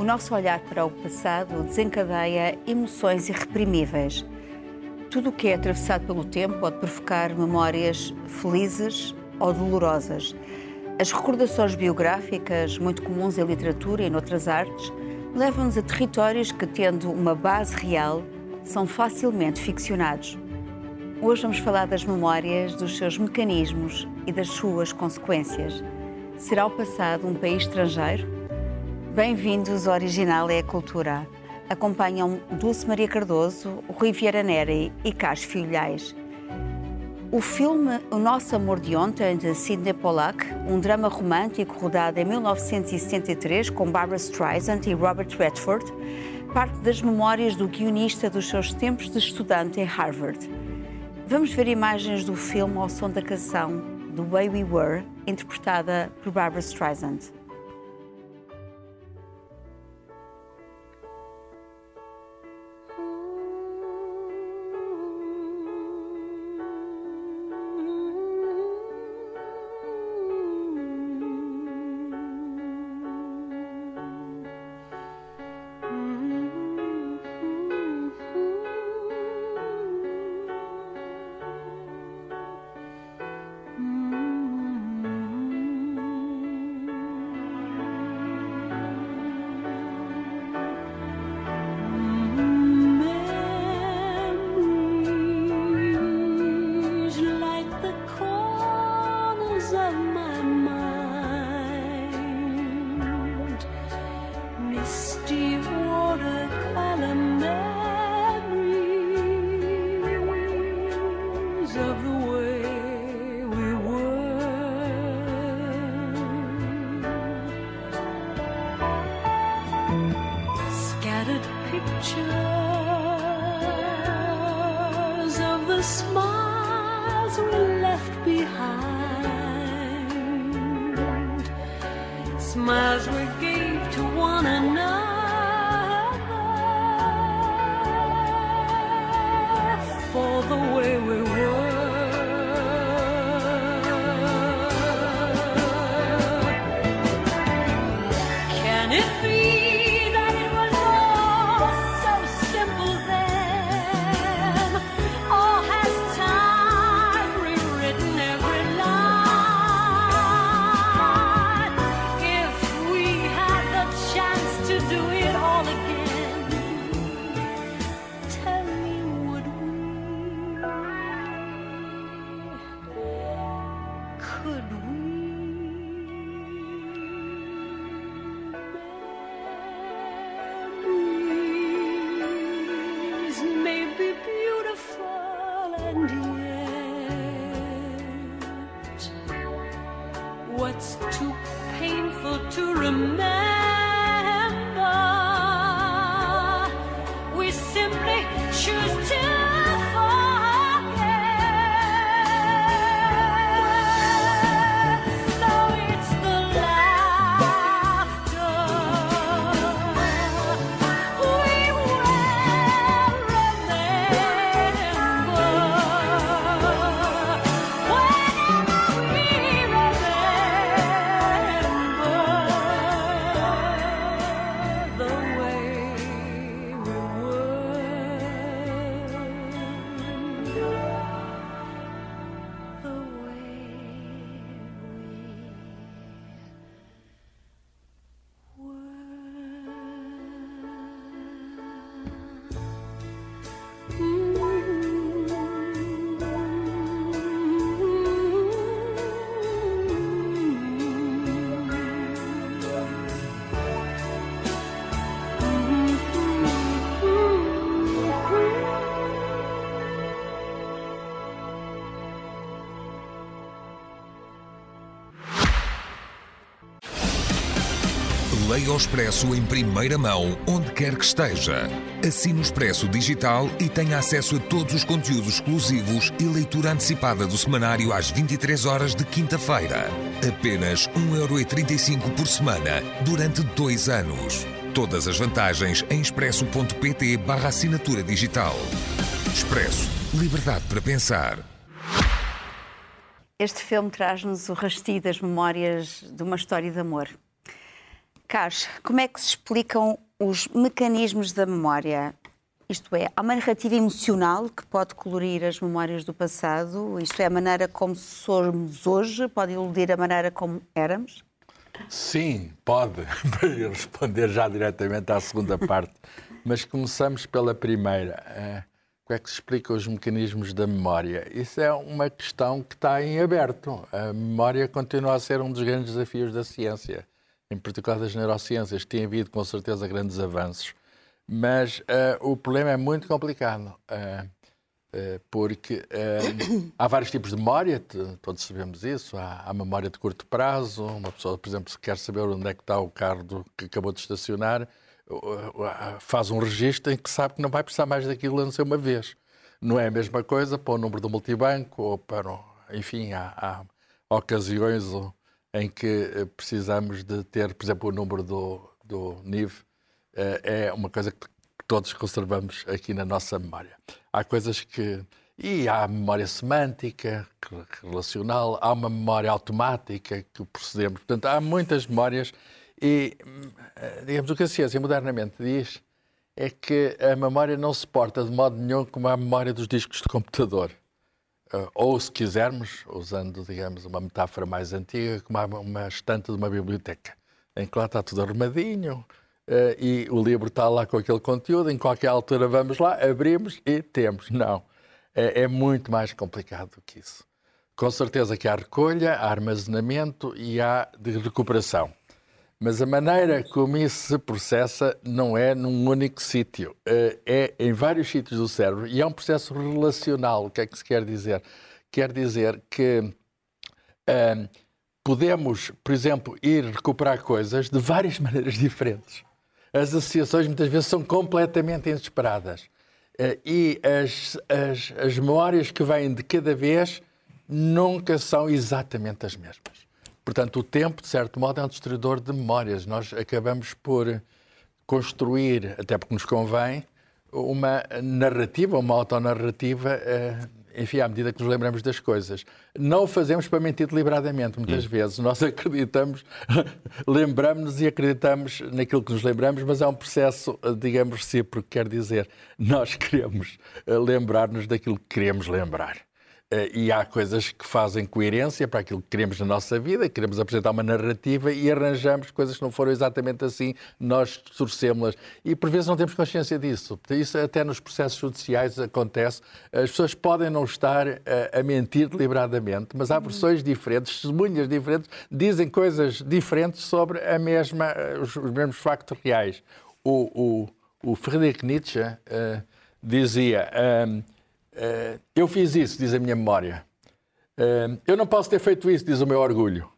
o nosso olhar para o passado desencadeia emoções irreprimíveis. Tudo o que é atravessado pelo tempo pode provocar memórias felizes ou dolorosas. As recordações biográficas, muito comuns em literatura e noutras artes, levam-nos a territórios que, tendo uma base real, são facilmente ficcionados. Hoje vamos falar das memórias, dos seus mecanismos e das suas consequências. Será o passado um país estrangeiro? Bem-vindos ao Original é a Cultura. Acompanham Dulce Maria Cardoso, Rui Vieira Neri e Carlos Filhais. O filme O Nosso Amor de Ontem, de Sidney Pollack, um drama romântico rodado em 1973 com Barbara Streisand e Robert Redford, parte das memórias do guionista dos seus tempos de estudante em Harvard. Vamos ver imagens do filme ao som da canção The Way We Were, interpretada por Barbara Streisand. Leia o Expresso em primeira mão, onde quer que esteja. Assine o Expresso Digital e tenha acesso a todos os conteúdos exclusivos e leitura antecipada do semanário às 23 horas de quinta-feira. Apenas 1,35€ por semana, durante dois anos. Todas as vantagens em expresso.pt barra assinatura digital. Expresso. Liberdade para pensar. Este filme traz-nos o rastio das memórias de uma história de amor. Carlos, como é que se explicam os mecanismos da memória? Isto é, há uma narrativa emocional que pode colorir as memórias do passado? Isto é, a maneira como somos hoje pode iludir a maneira como éramos? Sim, pode, para responder já diretamente à segunda parte. Mas começamos pela primeira. Eh, como é que se explica os mecanismos da memória? Isso é uma questão que está em aberto. A memória continua a ser um dos grandes desafios da ciência, em particular das neurociências. Tem havido, com certeza, grandes avanços mas uh, o problema é muito complicado, uh, uh, porque há vários tipos de memória, todos sabemos isso. Há, há, memória de curto prazo, uma pessoa, por exemplo, se quer saber onde é que está o carro do, que acabou de estacionar, faz um registro em que sabe que não vai precisar mais daquilo a não ser uma vez. Não é a mesma coisa para o número do multibanco ou para. Enfim, há, há ocasiões em que precisamos de ter, por exemplo, o número do, do NIV eh, é uma coisa que todos conservamos aqui na nossa memória. Há coisas que. E há memória semântica, relacional, há uma memória automática que procedemos. Portanto, há muitas memórias e, eh, digamos, o que a ciência modernamente diz é que a memória não se porta de modo nenhum como a memória dos discos de computador. Eh, ou, se quisermos, usando, digamos, uma metáfora mais antiga, como uma estante de uma biblioteca, em que lá está tudo arrumadinho, uh, e o livro está lá com aquele conteúdo, em qualquer altura vamos lá, abrimos e temos. Não. É, é muito mais complicado do que isso. Com certeza que há recolha, há armazenamento e há de recuperação. Mas a maneira como isso se processa não é num único sítio, eh, é em vários sítios do cérebro e é um processo relacional. O que é que se quer dizer? Quer dizer que uh, podemos, por exemplo, ir recuperar coisas de várias maneiras diferentes as associações muitas vezes são completamente inesperadas. Eh, e as, as, as memórias que vêm de cada vez nunca são exatamente as mesmas. Portanto, o tempo, de certo modo, é um destruidor de memórias. Nós acabamos por construir, até porque nos convém, uma narrativa, uma autonarrativa eh, enfim, à medida que nos lembramos das coisas. Não o fazemos para mentir deliberadamente, muitas hum. vezes. Nós acreditamos, lembramos-nos e acreditamos naquilo que nos lembramos, mas é um processo, digamos, recíproco, quer dizer, nós queremos eh, lembrar-nos daquilo que queremos lembrar. Eh, e há coisas que fazem coerência para aquilo que queremos na nossa vida, queremos apresentar uma narrativa e arranjamos coisas que não foram exatamente assim, nós torcemos-las. E por vezes não temos consciência disso. Isso até nos processos judiciais acontece. As pessoas podem não estar a, eh, a mentir deliberadamente, mas há uhum. versões diferentes, testemunhas diferentes, dizem coisas diferentes sobre a mesma, eh, os, os mesmos factos reais. O, o, o Friedrich Nietzsche uh, dizia. Uh, eu fiz isso, diz a minha memória. Uh, eu não posso ter feito isso, diz o meu orgulho.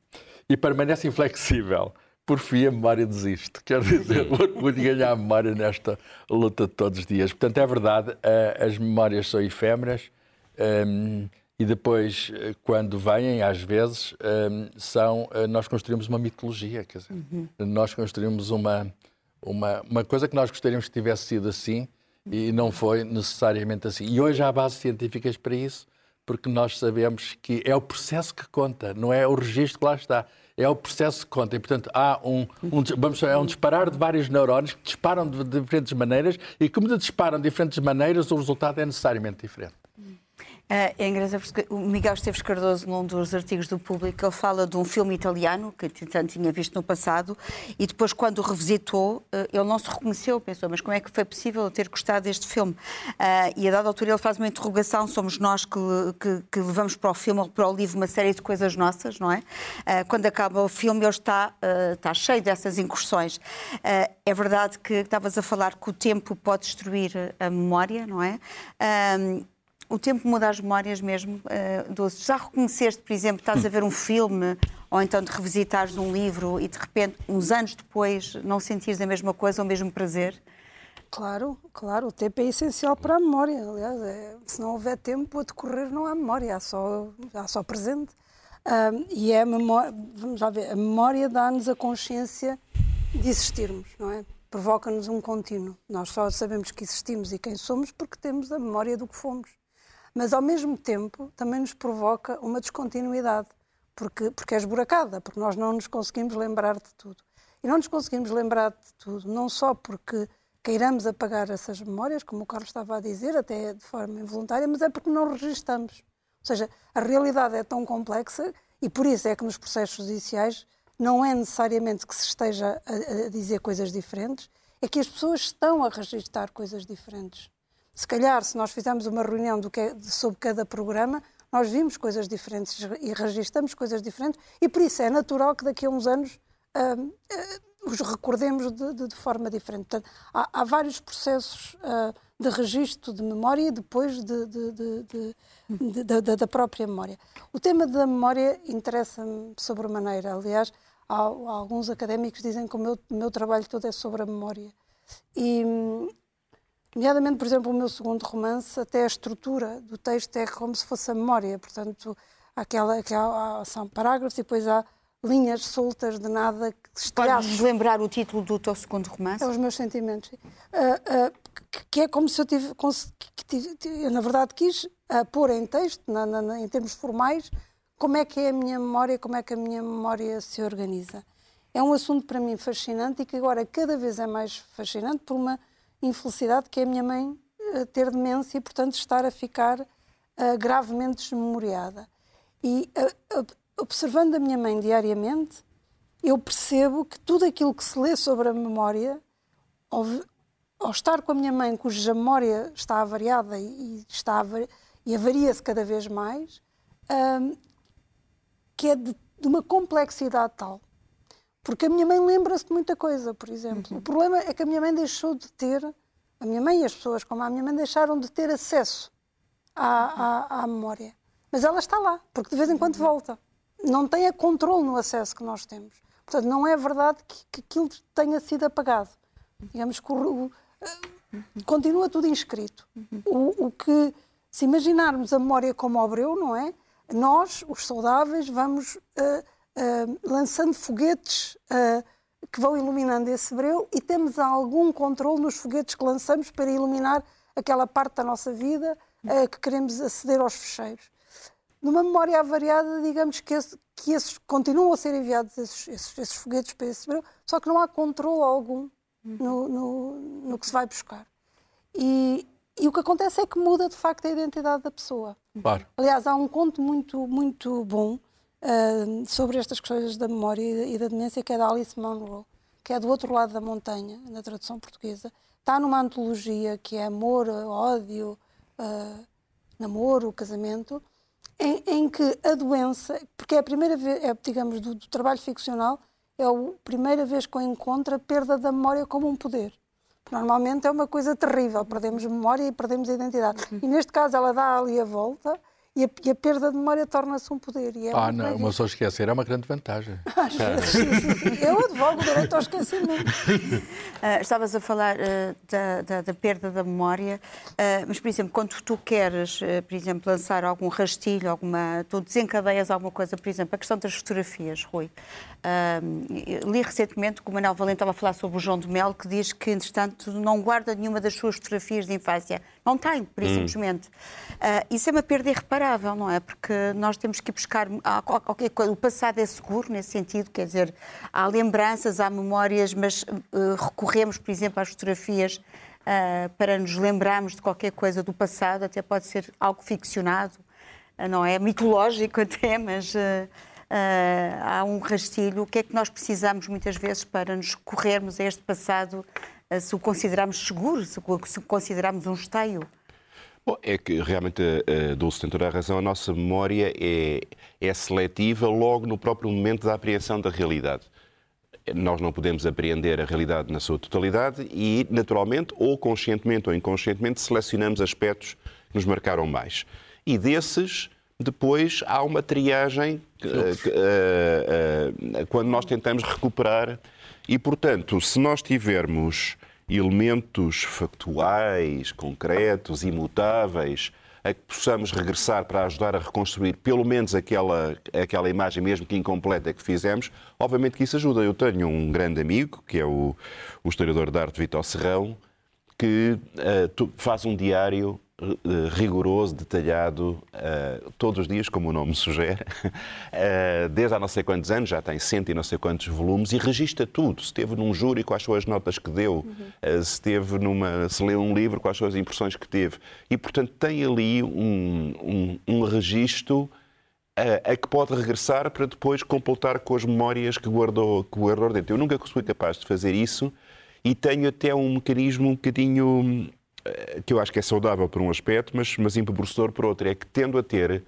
E permanece inflexível. Por fim, a memória desiste. Quer dizer, o orgulho ganhar a memória nesta luta de todos os dias. Portanto, é verdade, uh, as memórias são efêmeras. E depois, quando vêm, às vezes, são, nós construímos uma mitologia, quer dizer, uhum. nós construímos uma, uma, uma coisa que nós gostaríamos que tivesse sido assim, e não foi necessariamente assim. E hoje há bases científicas para isso, porque nós sabemos que é o processo que conta, não é o registro que lá está. É o processo que conta. E, portanto, há um, um, vamos, é um disparar de vários neurónios que disparam de diferentes maneiras e, como disparam de diferentes maneiras, o resultado é necessariamente diferente. É, é engraçado porque o Miguel Esteves Cardoso, num dos artigos do Público, ele fala de um filme italiano que tanto tinha visto no passado e depois, quando o revisitou, eh, ele não se reconheceu, pensou, mas como é que foi possível ter gostado deste filme? Eh, e a dada altura ele faz uma interrogação, somos nós que, que, que levamos para o filme, para o livro, uma série de coisas nossas, não é? Quando acaba o filme, ele está, está cheio dessas incursões. É verdade que estavas a falar que o tempo pode destruir a memória, não é? O tempo muda as memórias mesmo, uh. Já reconheceste, por exemplo, estás a ver um filme ou então de revisitares um livro e de repente, uns anos depois, não sentires a mesma coisa ou o mesmo prazer? Claro, claro, o tempo é essencial para a memória. Aliás, é, se não houver tempo a decorrer, não há memória, há só, há só presente. Um, e é a memória, vamos lá ver, a memória dá-nos a consciência de existirmos, não é? Provoca-nos um contínuo. Nós só sabemos que existimos e quem somos porque temos a memória do que fomos mas ao mesmo tempo também nos provoca uma descontinuidade, porque, porque é esburacada, porque nós não nos conseguimos lembrar de tudo. E não nos conseguimos lembrar de tudo, não só porque queiramos apagar essas memórias, como o Carlos estava a dizer, até de forma involuntária, mas é porque não registamos. Ou seja, a realidade é tão complexa e por isso é que nos processos judiciais não é necessariamente que se esteja a, a dizer coisas diferentes, é que as pessoas estão a registrar coisas diferentes. Se calhar, se nós fizermos uma reunião que é, sobre cada programa, nós vimos coisas diferentes e registramos coisas diferentes, e por isso é natural que daqui a uns anos uh, uh, os recordemos de, de, de, forma diferente. Portanto, há, há vários processos uh, de registro de memória e depois de, da própria memória. O tema da memória interessa-me sobremaneira. Aliás, há, há, alguns académicos dizem que o meu, meu trabalho todo é sobre a memória. E, Nomeadamente, por exemplo, o meu segundo romance, até a estrutura do texto é como se fosse a memória. Portanto, aquela, aquela, são parágrafos e depois há linhas soltas de nada. Podes lembrar o título do teu segundo romance? É Os Meus Sentimentos. Uh, uh, que, que, é como se eu tive... Que, eu, na verdade, quis uh, pôr em texto, na, na, em termos formais, como é que é a minha memória, como é que a minha memória se organiza. É um assunto para mim fascinante e que agora cada vez é mais fascinante por uma infelicidade que é a minha mãe eh, ter demência e, portanto, estar a ficar uh, gravemente desmemoriada. E uh, observando a minha mãe diariamente, eu percebo que tudo aquilo que se lê sobre a memória, ao, ao estar com a minha mãe, cuja memória está avariada e, está e avaria-se cada vez mais, uh, que é de, de uma complexidade tal porque a minha mãe lembra-se de muita coisa, por exemplo. Uhum. O problema é que a minha mãe deixou de ter, a minha mãe e as pessoas como a minha mãe deixaram de ter acesso à, à, à memória. Mas ela está lá, porque de vez em quando volta. Não tem a controle no acesso que nós temos. Portanto, não é verdade que, que aquilo tenha sido apagado. Digamos que o, o, continua tudo inscrito. O, o, que, se imaginarmos a memória como obreu, não é? Nós, os saudáveis, vamos uh, uh, lançando foguetes uh, que vão iluminando esse breu e temos algum controle nos foguetes que lançamos para iluminar aquela parte da nossa vida uh, que queremos aceder aos fecheiros. Numa memória avariada, digamos que, esse, que esses continuam a ser enviados esses, esses, esses, foguetes para esse breu, só que não há controle algum no, no, no que se vai buscar. E, e o que acontece é que muda de facto a identidade da pessoa. Claro. Aliás, há um conto muito, muito bom uh, sobre estas questões da memória e da demência, que é da Alice Munro, que é do outro lado da montanha, na tradução portuguesa. Está numa antologia que é Amor, Ódio, uh, Namoro, Casamento, em, em, que a doença, porque é a primeira vez, é, digamos, do, do trabalho ficcional, é a primeira vez que eu encontro a perda da memória como um poder. Normalmente é uma coisa terrível, perdemos memória e perdemos a identidade. Uhum. E neste caso ela dá ali a volta e a, e a, perda de memória torna-se um poder. É ah, não, uma pessoa esquecer é uma grande vantagem. Às vezes, eu advogo o direito ao esquecimento. Uh, estavas a falar uh, da, da, da, perda da memória, uh, mas, por exemplo, quando tu queres, por exemplo, lançar algum rastilho, alguma, tu desencadeias alguma coisa, por exemplo, a questão das fotografias, Rui. li recentemente que o Manuel Valente estava a falar sobre o João de Mel, que diz que, entretanto, não guarda nenhuma das suas fotografias de infância. Não tem, por hum. simplesmente. isso é uma perda irreparável, não é? Porque nós temos que ir buscar qualquer coisa. O passado é seguro nesse sentido, quer dizer, há lembranças, há memórias, mas uh, recorremos, por exemplo, às fotografias uh, para nos lembrarmos de qualquer coisa do passado, até pode ser algo ficcionado, uh, não é? Mitológico até, mas há um rastilho. O que é que nós precisamos muitas vezes para nos corrermos a este passado, se o considerarmos seguro, se o considerarmos um esteio? Bom, é que realmente a Dulce tem toda a razão. A nossa memória é, é seletiva logo no próprio momento da apreensão da realidade nós não podemos apreender a realidade na sua totalidade e, naturalmente, ou conscientemente ou inconscientemente, selecionamos aspectos que nos marcaram mais. E desses, depois há uma triagem uh, uh, uh, quando nós tentamos recuperar. E, portanto, se nós tivermos elementos factuais, concretos, imutáveis, a que possamos regressar para ajudar a reconstruir pelo menos aquela, aquela imagem, mesmo que incompleta, que fizemos, obviamente que isso ajuda. Eu tenho um grande amigo, que é o, o historiador de arte Vitor Serrão, que uh, faz um diário uh, rigoroso, detalhado, uh, todos os dias, como o nome sugere, desde há não sei quantos anos, já tem cento e não sei quantos volumes, e registra tudo. Se esteve num júri, quais são as notas que deu, uhum. se esteve numa, se leu um livro, quais são as impressões que teve. E, portanto, tem ali um, um, um registro a, a, que pode regressar para depois completar com as memórias que guardou, que guardou dentro. Eu nunca fui capaz de fazer isso e tenho até um mecanismo um bocadinho eh, que eu acho que é saudável por um aspecto, mas, mas empobrecedor por outro. É que tendo a ter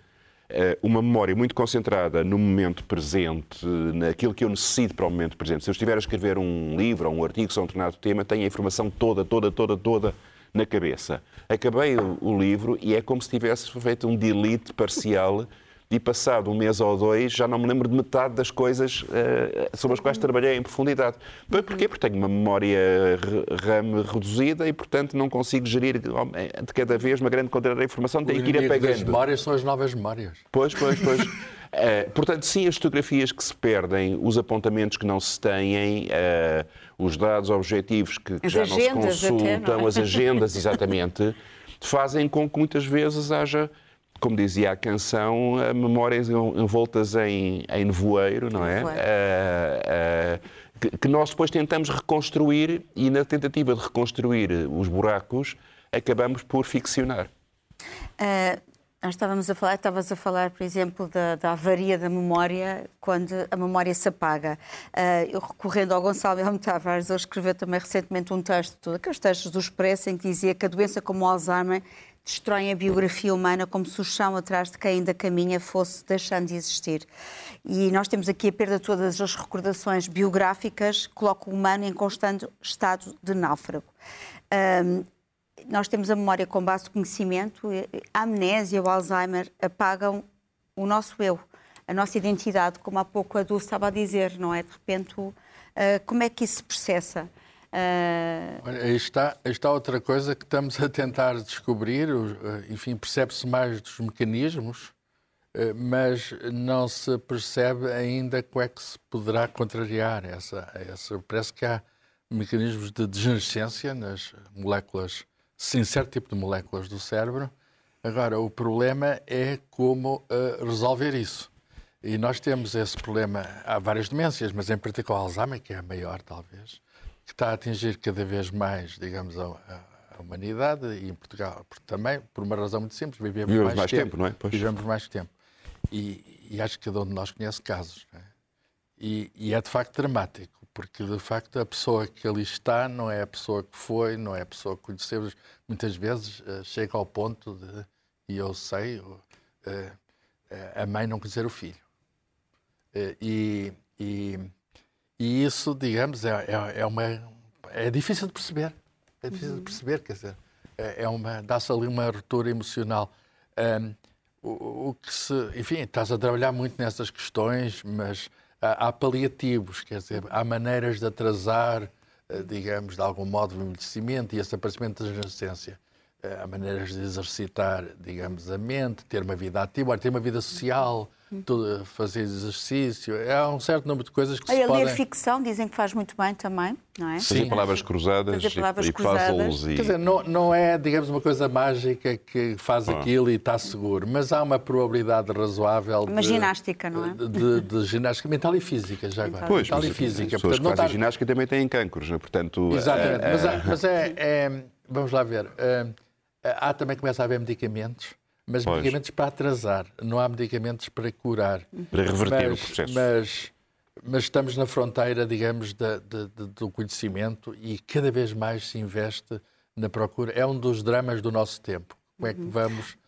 eh, uma memória muito concentrada no momento presente, naquilo que eu necessito para o momento presente. Se eu estiver a escrever um livro ou um artigo sobre um determinado tema, tenho a informação toda, toda, toda, toda na cabeça. Acabei o, o livro e é como se tivesse feito um delete parcial e passado um mês ou dois já não me lembro de metade das coisas uh, sobre as quais trabalhei em profundidade. Porquê? Porque tenho uma memória RAM reduzida e, portanto, não consigo gerir de cada vez uma grande quantidade de informação, tenho que ir apagando. As memórias são as novas memórias. Pois, pois, pois. Uh, portanto, sim, as fotografias que se perdem, os apontamentos que não se têm, uh, os dados objetivos que, que já não se consultam, até, é? as agendas, exatamente, fazem com que muitas vezes haja como dizia a canção, memórias envoltas em, em nevoeiro, não é? Uh, uh, que, que nós depois tentamos reconstruir e na tentativa de reconstruir os buracos acabamos por ficcionar. Uh, nós estávamos a falar, estavas a falar, por exemplo, da, da avaria da memória, quando a memória se apaga. Uh, eu recorrendo ao Gonçalo Helmo Tavares, ele escreveu também recentemente um texto, aqueles textos do Expresso, em que dizia que a doença como o Alzheimer destroem a biografia humana como se o chão atrás de quem ainda caminha fosse deixando de existir. E nós temos aqui a perda de todas as recordações biográficas, coloca o humano em constante estado de náufrago. Um, nós temos a memória com base de conhecimento, a amnésia, o Alzheimer apagam o nosso eu, a nossa identidade, como há pouco a Dulce estava a dizer, não é? De repente, uh, como é que isso se processa? Uh... Está, está outra coisa que estamos a tentar descobrir, eh, enfim, percebe-se mais dos mecanismos, eh, mas não se percebe ainda como é que se poderá contrariar essa, essa. Parece que há mecanismos de degenescência nas moléculas, sem certo tipo de moléculas do cérebro. Agora, o problema é como uh, resolver isso. E nós temos esse problema, há várias demências, mas em particular Alzheimer, que é a maior, talvez que está a atingir cada vez mais, digamos, a, a humanidade e em Portugal, porque também, por uma razão muito simples, vivemos, vivemos mais, mais tempo, tempo, não é? Pois. Vivemos mais tempo. E, e, acho que cada um de nós conhece casos. É? E, e, é de facto dramático, porque de facto a pessoa que ali está não é a pessoa que foi, não é a pessoa que conhecemos. Muitas vezes uh, chega ao ponto de, e eu sei, uh, uh, a mãe não conhecer o filho. e, e e isso, digamos, é, é, é, uma. É difícil de perceber. É difícil uhum. de perceber, quer dizer, é, é uma. dá-se ali uma ruptura emocional. Um, o, o, que se. Enfim, estás a trabalhar muito nessas questões, mas há, há paliativos, quer dizer, há maneiras de atrasar, eh, digamos, de algum modo, o envelhecimento e esse aparecimento da adolescência. Eh, há maneiras de exercitar, digamos, a mente, ter uma vida ativa, ter uma vida social tudo, fazer exercício. Há um certo número de coisas que Aí, se a podem... ler ficção dizem que faz muito bem também, não é? Fazer palavras cruzadas Fazer palavras e, cruzadas. puzzles. E... Quer dizer, não, não é, digamos, uma coisa mágica que faz ah. aquilo e está seguro, mas há uma probabilidade razoável Uma de, ginástica, não é? De, de, de, ginástica mental e física, já agora. Pois, mental e física. As pessoas que fazem ginástica também têm cancros, né? portanto... Exatamente, é, mas, é, mas é, é, Vamos lá ver. É, há também começa a haver medicamentos mas pois. medicamentos para atrasar, não há medicamentos para curar. Para reverter mas, o processo. Mas, mas estamos na fronteira, digamos, de, de, de, do conhecimento e cada vez mais se investe na procura. É um dos dramas do nosso tempo. Como é que vamos eh,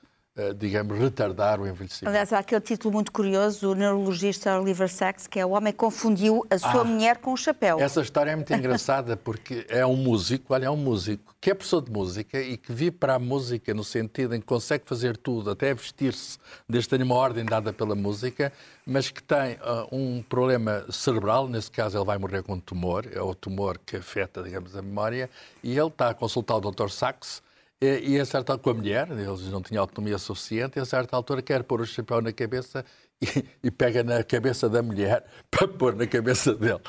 digamos, retardar o envelhecimento. Aliás, há aquele título muito curioso do neurologista Oliver Sacks, que é O Homem Confundiu a Sua ah, Mulher com o Chapéu. Essa história é muito engraçada, porque é um músico, olha, é um músico que é professor de música e que vive para a música no sentido em que consegue fazer tudo, até vestir-se, desde ter uma ordem dada pela música, mas que tem uh, um problema cerebral, nesse caso ele vai morrer com um tumor, é o tumor que afeta, digamos, a memória, e ele está a consultar o Dr. Sacks, e, e a certa com a mulher, eles não tinham autonomia suficiente, e a certa altura quer pôr o chapéu na cabeça e, e, pega na cabeça da mulher para pôr na cabeça dele.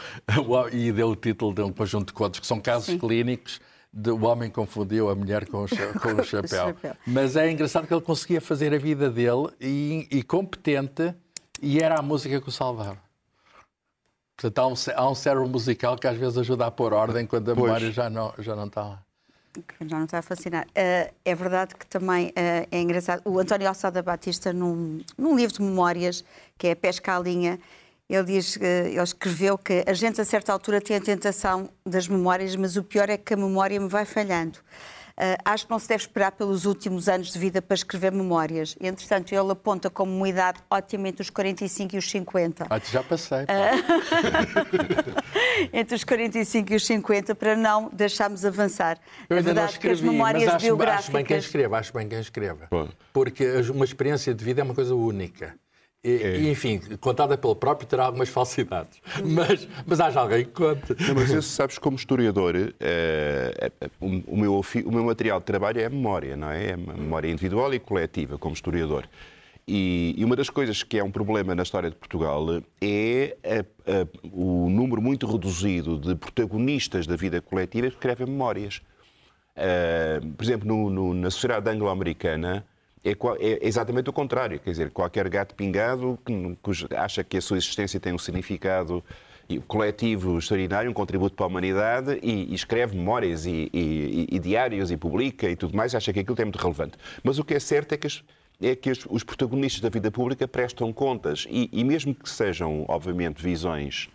E deu o título de um conjunto de contos, que são casos Sim. clínicos de o homem confundiu a mulher com o, com o chapéu. Mas é engraçado que ele conseguia fazer a vida dele e, e competente e era a música que o salvava. Portanto, há um, há um cérebro musical que às vezes ajuda a pôr ordem quando a pois. memória já não, já não está lá. Já não está a fascinar. Uh, é verdade que também uh, é engraçado. O António Alçada Batista, num, num livro de memórias, que é Pesca à Linha, ele diz, ele escreveu que a gente a certa altura tem a tentação das memórias, mas o pior é que a memória me vai falhando. Uh, acho que não se deve esperar pelos últimos anos de vida para escrever memórias. E, entretanto, ele aponta como uma idade ótima entre os 45 e os 50. Ah, já passei. Uh... entre os 45 e os 50, para não deixarmos avançar. Eu a verdade escrevi, é que as memórias acho, biográficas... Acho bem quem escreva, acho bem quem escreva. Porque uma experiência de vida é uma coisa única. E, é. enfim, contada pelo próprio terá algumas falsidades. Mas, mas haja alguém que conte. Não, mas isso, sabes, como historiador, é, é, o, o, meu, o meu material de trabalho é a memória, não é? É a memória individual e coletiva, como historiador. E, e, uma das coisas que é um problema na história de Portugal é a, a, o número muito reduzido de protagonistas da vida coletiva que escrevem memórias. Uh, por exemplo, no, no, na sociedade anglo-americana, é, é, exatamente o contrário. Quer dizer, qualquer gato pingado que, que acha que a sua existência tem um significado coletivo extraordinário, um contributo para a humanidade e, e escreve memórias e, e, e, diários e publica e tudo mais, acha que aquilo é muito relevante. Mas o que é certo é que, as, é que os protagonistas da vida pública prestam contas e, mesmo que sejam, obviamente, visões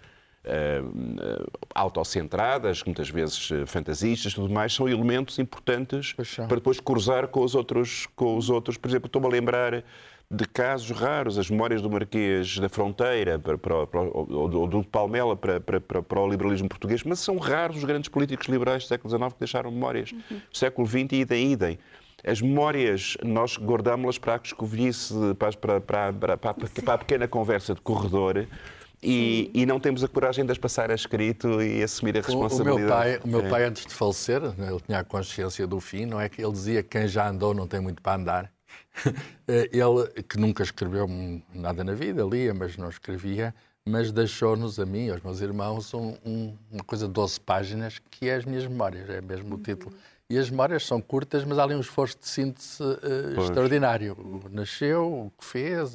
uh, autocentradas, muitas vezes uh, fantasistas, tudo mais, são elementos importantes para depois cruzar com os outros, com os outros. Por exemplo, estou-me a lembrar de casos raros, as memórias do Marquês da Fronteira, para, para, para, ou do Palmela para, para, para, o liberalismo português, mas são raros os grandes políticos liberais do século XIX que deixaram memórias. Uhum. século XX, idem, idem. As memórias, nós guardámos-las para a escovilhice, para, para, para, para, para a pequena conversa de corredor, e, e, não temos a coragem de as passar a escrito e assumir a responsabilidade. O, meu pai, o meu pai, antes de falecer, ele tinha a consciência do fim, não é que ele dizia que quem já andou não tem muito para andar. ele, que nunca escreveu nada na vida, lia, mas não escrevia, mas deixou-nos, a mim aos meus irmãos, um, um, uma coisa de 12 páginas, que é as minhas memórias, é mesmo o título. E as memórias são curtas, mas há ali um esforço de síntese uh, extraordinário. Nasceu, o que fez,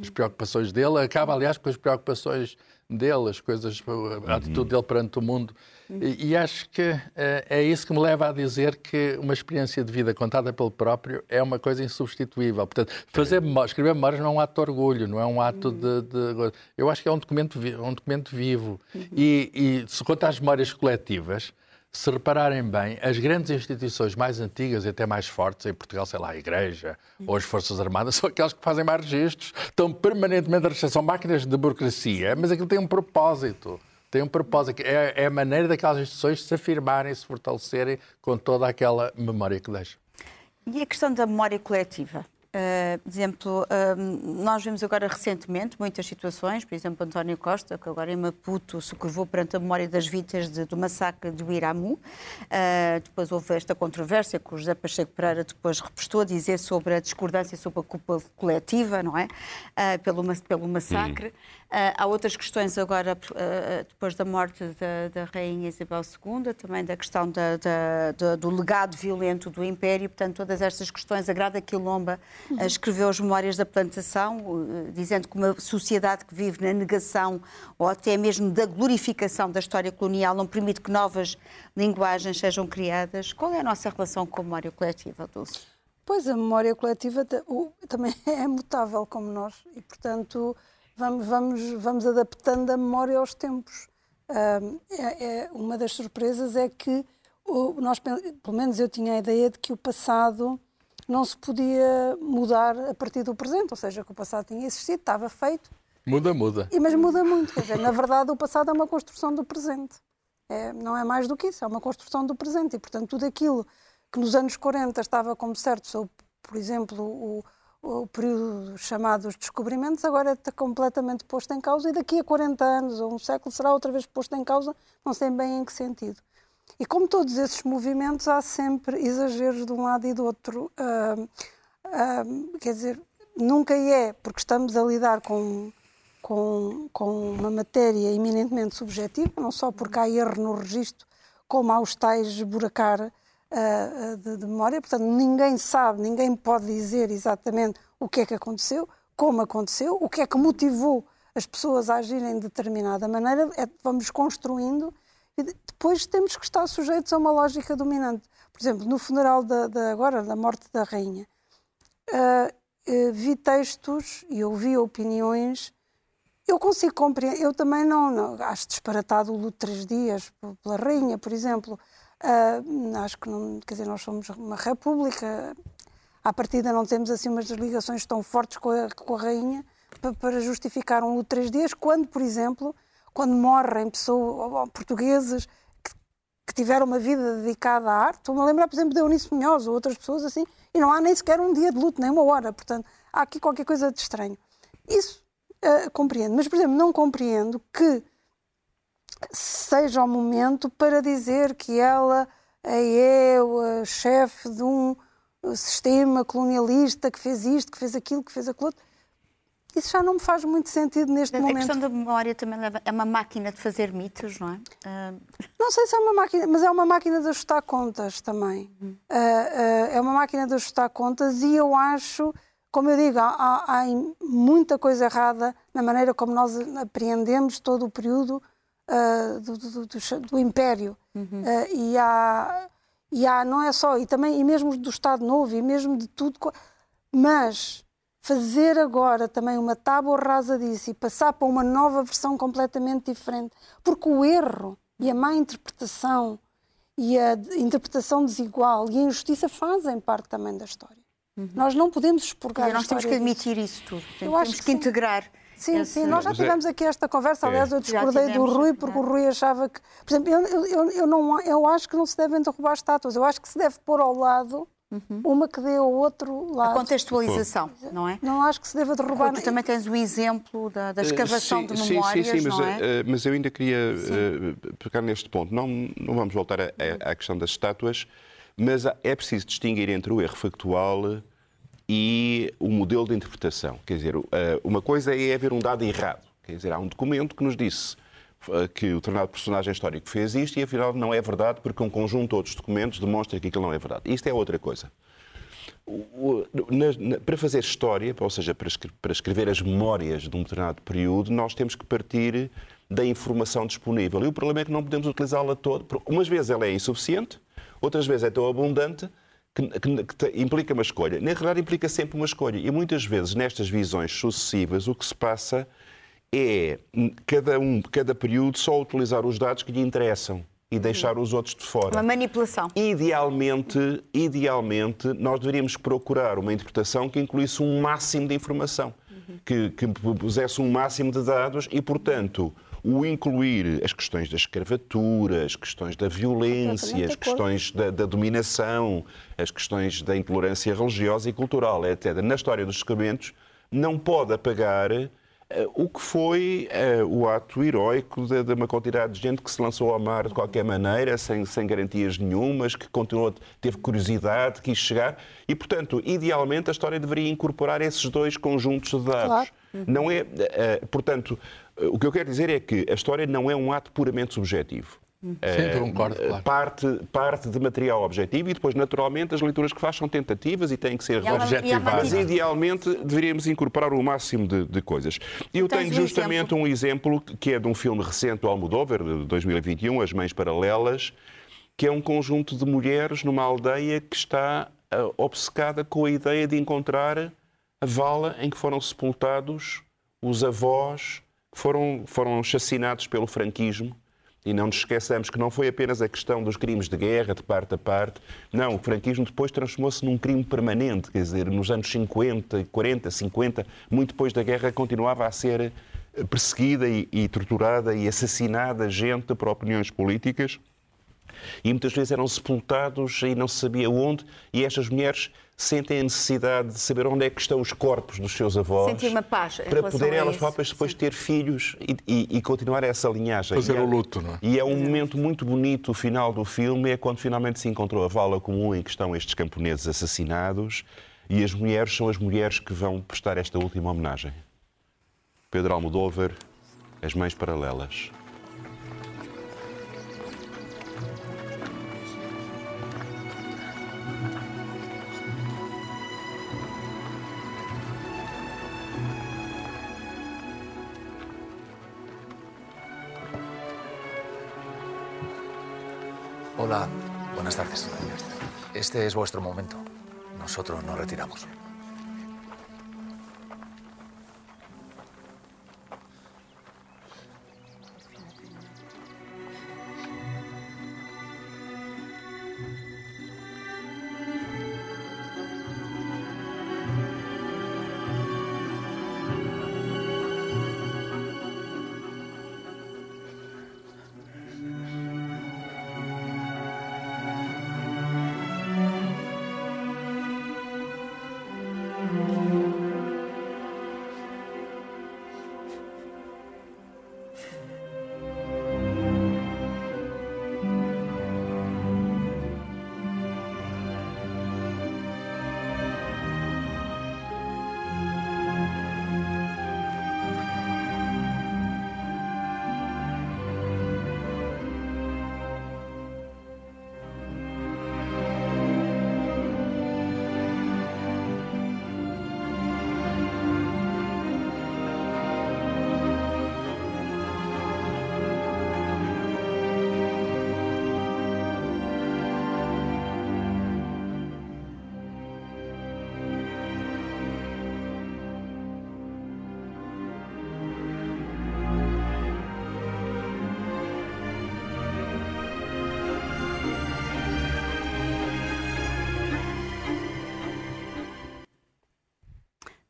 as preocupações dele, acaba, aliás, com as preocupações dele, as coisas, a atitude dele perante o mundo. E, e acho que uh, é isso que me leva a dizer que uma experiência de vida contada pelo próprio é uma coisa insubstituível. Portanto, fazer memórias, escrever memórias não é um ato de orgulho, não é um ato de. de eu acho que é um documento, um documento vivo. E, e se quanto às memórias coletivas, se repararem bem, as grandes instituições mais antigas e até mais fortes, em Portugal, sei lá, a Igreja ou as Forças Armadas, são aquelas que fazem mais registros, estão permanentemente a registrar, são máquinas de burocracia, mas aquilo tem um propósito. Tem um propósito, é, é a maneira daquelas instituições se afirmarem, se fortalecerem com toda aquela memória que deixam. E a questão da memória coletiva? Uh, por exemplo, uh, nós vimos agora recentemente muitas situações, por exemplo, António Costa, que agora em Maputo se curvou perante a memória das vítimas de, do massacre do Iramu. Uh, depois houve esta controvérsia que o José Pacheco Pereira depois repostou a dizer sobre a discordância sobre a culpa coletiva, não é? pelo, pelo massacre. Hum. Uh, há outras questões agora, uh, depois da morte da, da, Rainha Isabel II, também da questão da, da, do legado violento do Império, portanto, todas estas questões. A Grada Quilomba escreveu as Memórias da Plantação, dizendo que uma sociedade que vive na negação ou até mesmo da glorificação da história colonial não permite que novas linguagens sejam criadas. Qual é a nossa relação com a memória coletiva, Dulce? Pois, a memória coletiva também é mutável como nós e, portanto vamos, vamos, vamos adaptando a memória aos tempos. Uh, é, é, uma das surpresas é que o, nós, pelo menos eu tinha a ideia de que o passado não se podia mudar a partir do presente, ou seja, que o passado tinha existido, estava feito. Muda, muda. E, mas muda muito. Quer dizer, na verdade, o passado é uma construção do presente. É, não é mais do que isso, é uma construção do presente. E, portanto, tudo aquilo que nos anos 40 estava como certo, por exemplo, o, o período chamado dos descobrimentos agora está completamente posto em causa e daqui a 40 anos ou um século será outra vez posto em causa, não sei bem em que sentido. E como todos esses movimentos, há sempre exageros de um lado e do outro. Uh, uh, quer dizer, nunca é, porque estamos a lidar com, com, com uma matéria eminentemente subjetiva, não só porque há erro no registro, como há os tais buracar uh, de, de memória. Portanto, ninguém sabe, ninguém pode dizer exatamente o que é que aconteceu, como aconteceu, o que é que motivou as pessoas a agirem de determinada maneira, é, vamos construindo e depois temos que estar sujeitos a uma lógica dominante. Por exemplo, no funeral da, agora, da morte da rainha, uh, uh, vi textos e ouvi opiniões eu consigo compreender, eu também não, não, acho disparatado o luto de três dias pela rainha, por exemplo. Uh, acho que não, quer dizer, nós somos uma república, à partida não temos assim umas ligações tão fortes com a, com a rainha para, justificar um luto três dias, quando, por exemplo, quando morrem pessoas portugueses que, que, tiveram uma vida dedicada à arte, estou-me a lembrar, por exemplo, de Eunice Munhoz ou outras pessoas assim, e não há nem sequer um dia de luto, nem uma hora, portanto, há aqui qualquer coisa de estranho. Isso uh, compreendo. Mas, por exemplo, não compreendo que seja o momento para dizer que ela é o chefe de um sistema colonialista que fez isto, que fez aquilo, que fez aquilo outro. Isso já não me faz muito sentido neste a momento. A questão da memória também é uma máquina de fazer mitos, não é? Uh... Não sei se é uma máquina, mas é uma máquina de ajustar contas também. Uhum. Uh, uh, é uma máquina de ajustar contas e eu acho como eu digo, há, há, muita coisa errada na maneira como nós apreendemos todo o período uh, do, do, do, do, Império. Uhum. Uh, e, há, e há, não é só, e também, e mesmo do Estado Novo, e mesmo de tudo. Mas fazer agora também uma tábua rasa disso e passar para uma nova versão completamente diferente, porque o erro e a má interpretação e a interpretação desigual e a injustiça fazem parte também da história. Uhum. Nós não podemos expurgar Nós temos que admitir isso tudo. Eu temos que, que integrar. Sim, esse... sim, nós já é- tivemos aqui esta conversa. É. Aliás, eu discordei tivemos, do Rui porque é. o Rui achava que. Por exemplo, eu, eu, eu, não, eu acho que não se devem derrubar estátuas. Eu acho que se deve pôr ao lado Uhum. uma que dê ao outro lado. A contextualização, Pô. não é? Não acho que se deva derrubar. tu também tens o exemplo da, da escavação uh, sim, de memórias, sim, sim, sim, mas, é? uh, mas eu ainda queria uh, pegar neste ponto. Não, não vamos voltar à questão das estátuas, mas é preciso distinguir entre o erro factual e o modelo de interpretação. Quer dizer, eh, uma coisa é haver um dado errado. Quer dizer, há um documento que nos disse eh, que o determinado personagem histórico fez isto e afinal não é verdade porque um conjunto de outros documentos demonstra que aquilo não é verdade. Isto é outra coisa. Para fazer história, ou seja, para escrever as memórias de um determinado período, nós temos que partir da informação disponível. E o problema é que não podemos utilizá-la toda. Umas vezes ela é insuficiente, outras vezes é tão abundante que, que, que, implica uma escolha. Na realidade, implica sempre uma escolha. E muitas vezes, nestas visões sucessivas, o que se passa é cada um, cada período, só utilizar os dados que lhe interessam e deixar os outros de fora. Uma manipulação. Idealmente, idealmente, nós deveríamos procurar uma interpretação que incluísse um máximo de informação, uhum. que, que pusesse um máximo de dados e, portanto, o incluir as questões da escravatura, as questões da violência, as questões da, da, dominação, as questões da intolerância religiosa e cultural, etc. Na história dos descobrimentos, não pode apagar o que foi uh, o ato heroico de, de, uma quantidade de gente que se lançou ao mar de qualquer maneira, sem, sem garantias nenhumas, que continuou, teve curiosidade, quis chegar. E, portanto, idealmente, a história deveria incorporar esses dois conjuntos de dados. Claro. Não é, uh, portanto, o que eu quero dizer é que a história não é um ato puramente subjetivo. Sim, uh, concordo, claro. parte, parte de material objetivo e depois, naturalmente, as leituras que faz são tentativas e têm que ser objetivadas. Mas, idealmente, deveríamos incorporar o máximo de, de coisas. Eu tenho justamente um exemplo. um exemplo que é de um filme recente do Almodóvar, de 2021, As Mães Paralelas, que é um conjunto de mulheres numa aldeia que está uh, obcecada com a ideia de encontrar a vala em que foram sepultados os avós foram, foram chacinados pelo franquismo. E não nos esqueçamos que não foi apenas a questão dos crimes de guerra, de parte a parte. Não, o franquismo depois transformou-se num crime permanente. Quer dizer, nos anos 50, 40, 50, muito depois da guerra, continuava a ser perseguida e, e torturada e assassinada gente por opiniões políticas. E muitas vezes eram sepultados e não se sabia onde. E estas mulheres sentem a necessidade de saber onde é que estão os corpos dos seus avós. Sentir uma paz. Para poderem elas próprias depois Sim. ter filhos e, e, e, continuar essa linhagem. Fazer é o luto, não é? E é um momento muito bonito, o final do filme, é quando finalmente se encontrou a vala comum em que estão estes camponeses assassinados e as mulheres são as mulheres que vão prestar esta última homenagem. Pedro Almodóvar, As Mães Paralelas. Hola, buenas tardes. Este es vuestro momento. Nosotros nos retiramos.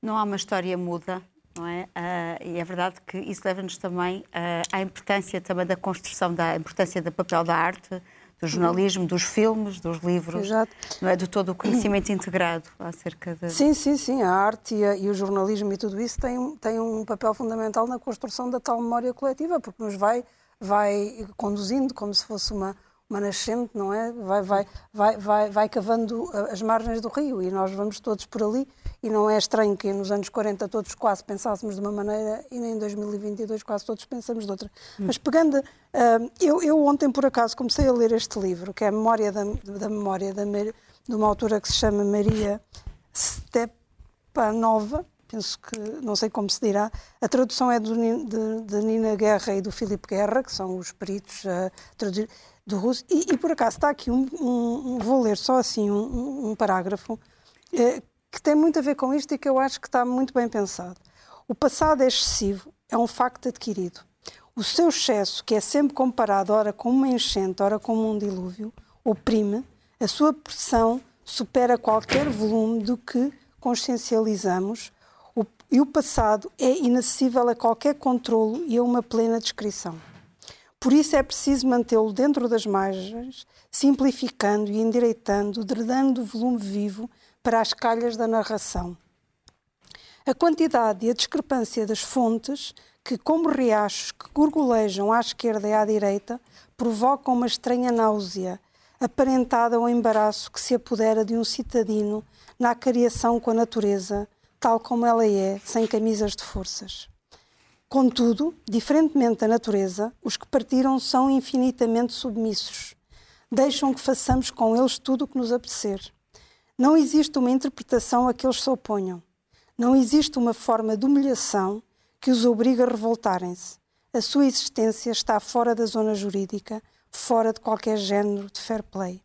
Não há uma história muda, não é? Ah, e é verdade que isso leva-nos também ah, à importância também da construção, da importância do papel da arte, do jornalismo, dos filmes, dos livros, Exato. não é? De todo o conhecimento integrado acerca de... Sim, sim, sim. A arte e, a- e o jornalismo e tudo isso tem, tem um papel fundamental na construção da tal memória coletiva, porque nos vai, vai conduzindo como se fosse uma, uma nascente, não é? Vai, vai, vai, vai, vai cavando as margens do rio e nós vamos todos por ali. E não é estranho que nos anos 40 todos quase pensássemos de uma maneira e nem em 2022 quase todos pensamos de outra. Mas pegando. ah, eu, eu ontem, por acaso, comecei a ler este livro, que é a Memória da, da Memória, da, de uma autora que se chama Maria Stepanova, penso que, não sei como se dirá. A tradução é do, de, de Nina Guerra e do Filipe Guerra, que são os peritos a traduzir E, e, por acaso está aqui um, um- vou ler só assim um, um- um parágrafo eh, que tem muito a ver com isto e que eu acho que está muito bem pensado. O passado é excessivo, é um facto adquirido. O seu excesso, que é sempre comparado ora com uma enchente, ora com um dilúvio, oprime, a sua pressão supera qualquer volume do que consciencializamos o- e o passado é inacessível a qualquer controlo e a uma plena descrição. Por isso é preciso mantê-lo dentro das margens, simplificando e endireitando, drenando o volume vivo para as calhas da narração. A quantidade e a discrepância das fontes, que, como riachos que gorgolejam à esquerda e à direita, provocam uma estranha náusea, aparentada ao embaraço que se apodera de um citadino na acariação com a natureza, tal como ela é, sem camisas de forças. Contudo, diferentemente da natureza, os que partiram são infinitamente submissos. Deixam que façamos com eles tudo o que nos apetecer. Não existe uma interpretação a que eles se oponham. Não existe uma forma de humilhação que os obrigue a revoltarem-se. A sua existência está fora da zona jurídica, fora de qualquer género de fair play.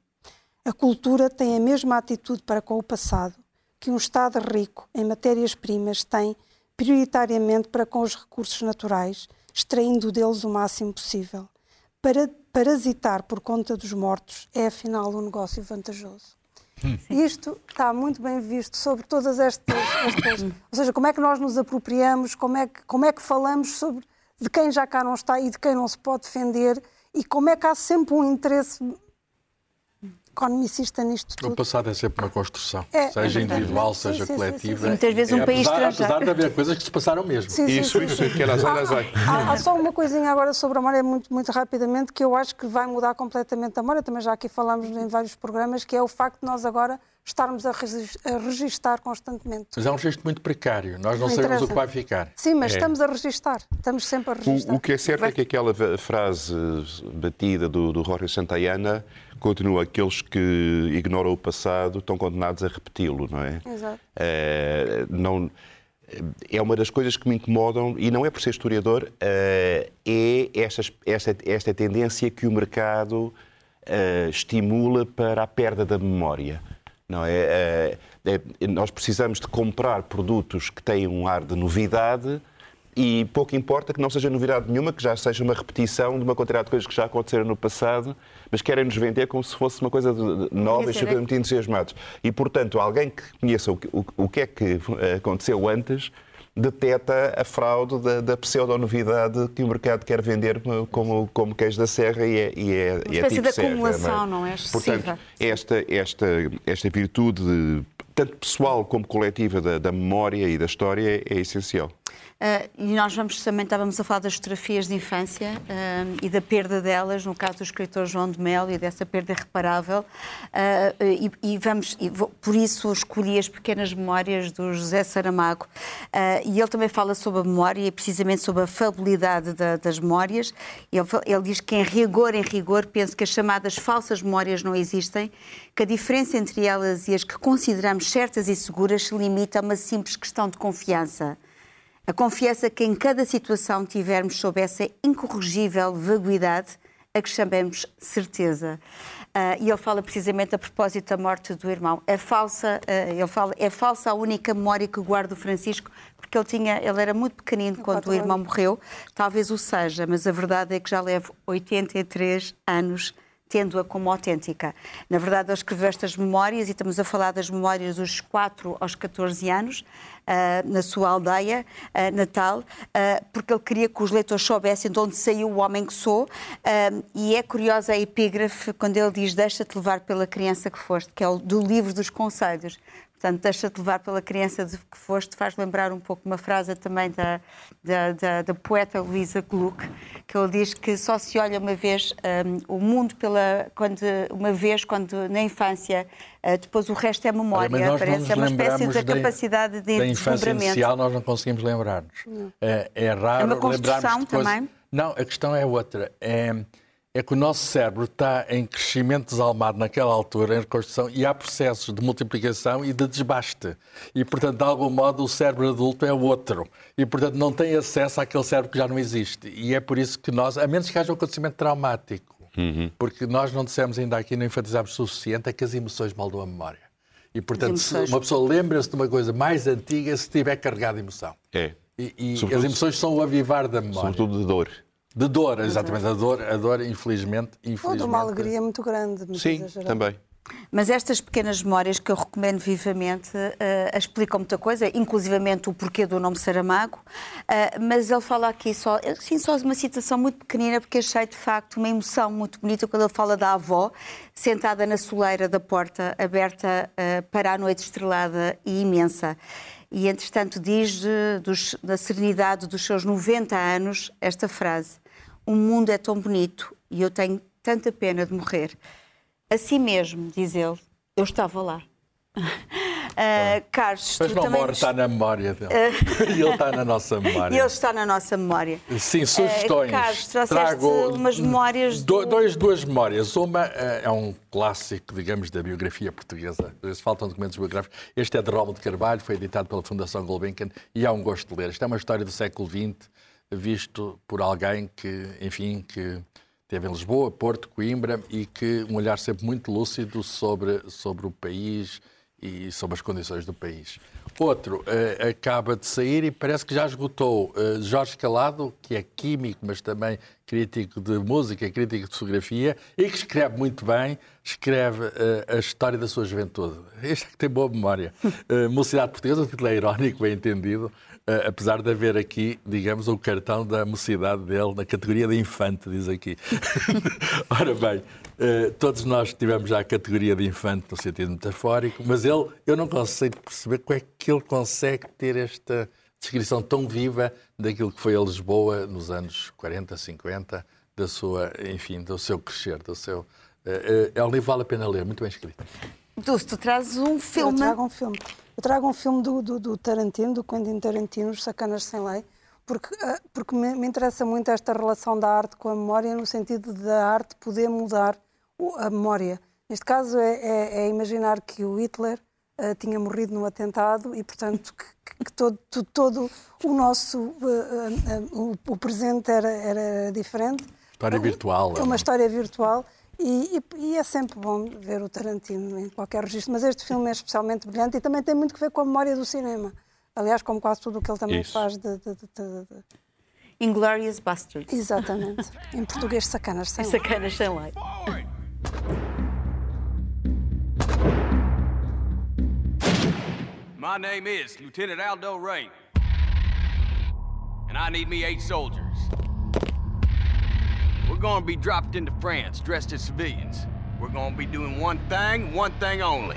A cultura tem a mesma atitude para com o passado que um Estado rico em matérias-primas tem prioritariamente para com os recursos naturais, extraindo deles o máximo possível. Para parasitar por conta dos mortos é afinal um negócio vantajoso. Isto está muito bem visto sobre todas estas, estas- ou seja, como é que nós nos apropriamos, como é, que, como é que falamos sobre de quem já cá não está e de quem não se pode defender e como é que há sempre um interesse economicista nisto O tudo. passado é sempre uma construção, É, seja é individual, Sim, seja sim, coletiva. sim, sim. Muitas vezes um É, país apesar, estrangeiro. apesar de haver coisas que se passaram mesmo. Sim, sim, Isso, sim, isso, sim. que era azar, azar. Há, há só uma coisinha agora sobre a Moura, muito, muito rapidamente, que eu acho que vai mudar completamente a Moura. Também já aqui falámos em vários programas, que é o facto de nós agora estarmos a, regis- a registar constantemente. Mas é um registro muito precário. Nós não, Não sabemos interessa. o que vai ficar. Sim, mas É. estamos a registar. Estamos sempre a registar. O, o que é certo é que aquela frase batida do, do Jorge Santayana continua. Aqueles que ignoram o passado estão condenados a repeti-lo, não é? Exato. Eh, não, é uma das coisas que me incomodam, e não é por ser historiador, eh, é esta, esta, esta tendência que o mercado uh, estimula para a perda da memória. Não é? é? Nós precisamos de comprar produtos que têm um ar de novidade e pouco importa que não seja novidade nenhuma, que já seja uma repetição de uma quantidade de coisas que já aconteceram no passado, mas querem nos vender como se fosse uma coisa nova e super muito entusiasmados. E, portanto, alguém que conheça o, o, o que é que aconteceu antes deteta a fraude da, da pseudo-novidade que o mercado quer vender como, como queijo da serra e é, e é, Uma é tipo de acumulação, não é? Não é? Portanto, esta, esta, esta virtude, tanto pessoal como coletiva, da, da memória e da história é essencial. Uh, e nós vamos também estávamos a falar das fotografias de infância uh, e da perda delas, no caso do escritor João de Melo e dessa perda irreparável. Uh, e, e, vamos, e vou, por isso escolhi as pequenas memórias do José Saramago. e ele também fala sobre a memória e precisamente sobre a fabilidade da, das memórias. Ele, ele diz que em rigor, em rigor, penso que as chamadas falsas memórias não existem, que a diferença entre elas e as que consideramos certas e seguras se limita a uma simples questão de confiança. A confiança que em cada situação tivermos sob essa incorrigível vaguidade a que chamemos certeza. Uh, e ele fala precisamente a propósito da morte do irmão. É falsa, uh, ele fala, é falsa a única memória que guarda o Francisco, porque ele, tinha, ele era muito pequenino quando o irmão morreu. Talvez o seja, mas a verdade é que já levo 83 anos tendo-a como autêntica. Na verdade, ele escreveu estas memórias, e estamos a falar das memórias dos 4 aos 14 anos, uh, na sua aldeia uh, natal, uh, porque ele queria que os leitores soubessem de onde saiu o homem que sou. e é curiosa a epígrafe quando ele diz: Deixa-te levar pela criança que foste, que é o do livro dos conselhos. Portanto, deixa-te levar pela criança de que foste, faz lembrar um pouco uma frase também da, da, da, da poeta Luísa Gluck, que ele diz que só se olha uma vez um, o mundo pela, quando, uma vez quando na infância, uh, depois o resto é memória, Olha, parece é uma espécie de capacidade de Da infância inicial nós não conseguimos lembrar-nos. É, é raro é uma lembrarmos também? Não, a questão é outra. É é que o nosso cérebro está em crescimento desalmado naquela altura, em reconstrução, e há processos de multiplicação e de desbaste. E, portanto, de algum modo, o cérebro adulto é outro. E, portanto, não tem acesso àquele cérebro que já não existe. E é por isso que nós, a menos que haja um acontecimento traumático, uhum. porque nós não dissemos ainda aqui, não enfatizámos o suficiente, é que as emoções moldam a memória. E, portanto, uma pessoa lembra-se de uma coisa mais antiga se estiver carregada de emoção. É. E, e as emoções são o avivar da memória. Sobretudo de dor. De dor, exatamente. A dor, a dor infelizmente, infelizmente. Ou de uma alegria muito grande. Muito Sim, também. Mas estas pequenas memórias que eu recomendo vivamente uh, explicam muita coisa, inclusivamente o porquê do nome Saramago, uh, mas ele fala aqui só, sim, só uma citação muito pequenina, porque achei de facto uma emoção muito bonita quando ele fala da avó, sentada na soleira da porta, aberta uh, para a noite estrelada e imensa. E, entretanto, diz dos, da serenidade dos seus 90 anos esta frase: o mundo é tão bonito e eu tenho tanta pena de morrer. Assim mesmo, diz ele, eu estava lá. Uh, Carlos, Mas tu não também... morre, está na memória dele. Uh... e ele está na nossa memória. Ele está na nossa memória. Sim, sugestões. Uh, Carlos, Trago umas memórias. Do... Dois, duas memórias. Uma é um clássico, digamos, da biografia portuguesa. Faltam documentos biográficos. Este é de Romo de Carvalho, foi editado pela Fundação Gulbenkian e há um gosto de ler. Isto é uma história do século XX visto por alguém que, enfim, que teve em Lisboa, Porto, Coimbra e que um olhar sempre muito lúcido sobre, sobre o país e sobre as condições do país. Outro uh, acaba de sair e parece que já esgotou uh, Jorge Calado, que é químico, mas também crítico de música, crítico de fotografia e que escreve muito bem, escreve uh, a história da sua juventude. Este é que tem boa memória. Mocidade Portuguesa, o título é irónico, bem entendido, Uh, apesar de haver aqui, digamos, o cartão da mocidade dele na categoria de infante, diz aqui. Ora bem, uh, todos nós tivemos já a categoria de infante no sentido metafórico, mas ele, eu não consigo perceber como é que ele consegue ter esta descrição tão viva daquilo que foi a Lisboa nos anos 40, 50, da sua, enfim, do seu crescer, do seu. Uh, é um livro que vale a pena ler, muito bem escrito. Dulce, tu trazes um filme. Eu trago um filme. Eu trago um filme do, do, do Tarantino, do Quentin Tarantino, Os Sacanas Sem Lei, porque, ah, porque me, me, interessa muito esta relação da arte com a memória, no sentido da arte poder mudar a memória. Neste caso, é, é, é imaginar que o Hitler uh, tinha morrido num atentado e, portanto, que, que todo, todo, todo, o nosso uh, uh, o, o, presente era, era diferente. História virtual. É uma história virtual E, e, e, é sempre bom ver o Tarantino em qualquer registro, mas este filme é especialmente brilhante e também tem muito que ver com a memória do cinema. Aliás, como quase tudo o que ele também Isso. faz de, de, de, de... Inglorious Bastards. Exatamente. em português, sacanas sem Sacanas sem lei. My name is Lieutenant Aldo Rain. And I need me eight soldiers. We're gonna be dropped into France dressed as civilians. We're gonna be doing one thing, one thing only.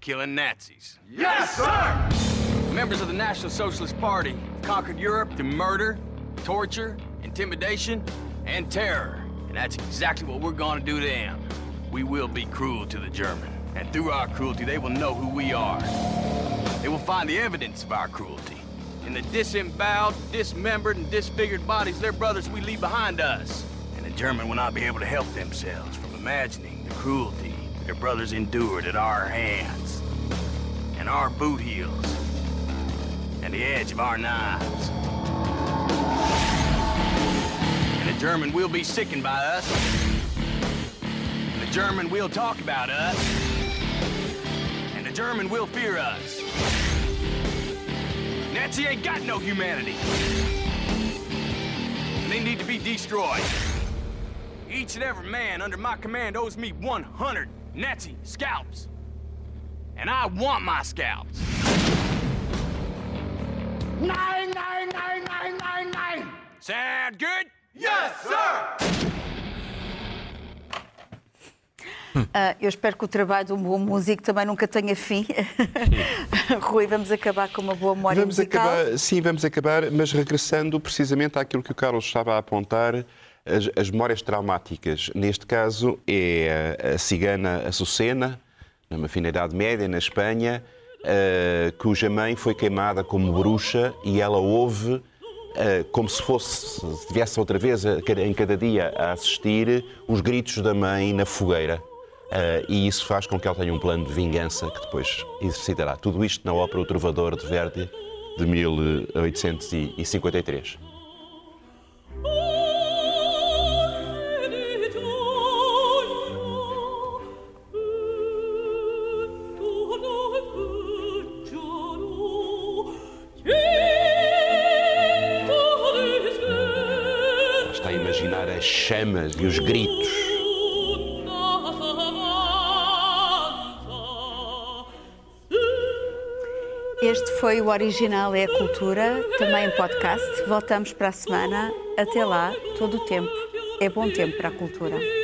Killing Nazis. Yes, sir! Members of the National Socialist Party conquered Europe through murder, torture, intimidation, and terror. And that's exactly what we're gonna do to them. We will be cruel to the German. And through our cruelty, they will know who we are. They will find the evidence of our cruelty in the disemboweled, dismembered, and disfigured bodies their brothers we leave behind us. And the German will not be able to help themselves from imagining the cruelty their brothers endured at our hands, and our boot heels, and the edge of our knives. And the German will be sickened by us. And the German will talk about us. And the German will fear us. Nazi ain't got no humanity. They need to be destroyed. Each and every man under my command owes me 100 Nazi scalps. And I want my scalps. Nine, nine, nine, nine, nine, nine. Sound good? Yes, sir! Uh, eu espero que o trabalho de um bom músico também nunca tenha fim. Rui, vamos acabar com uma boa memória vamos musical? Acabar, sim, vamos acabar, mas regressando precisamente àquilo que o Carlos estava a apontar, as, as memórias traumáticas. Neste caso é a, a cigana Açucena, numa fina Idade Média, na Espanha, uh, cuja mãe foi queimada como bruxa e ela ouve Uh, como se fosse, se estivesse outra vez em cada dia a assistir os gritos da mãe na fogueira. Uh, e isso faz com que ela tenha um plano de vingança que depois exercitará. Tudo isto na ópera O Trovador de Verdi, de 1853. Está a imaginar as chamas e os gritos foi o Original é a Cultura, também em podcast. Voltamos para a semana. Até lá, todo o tempo é bom tempo para a cultura.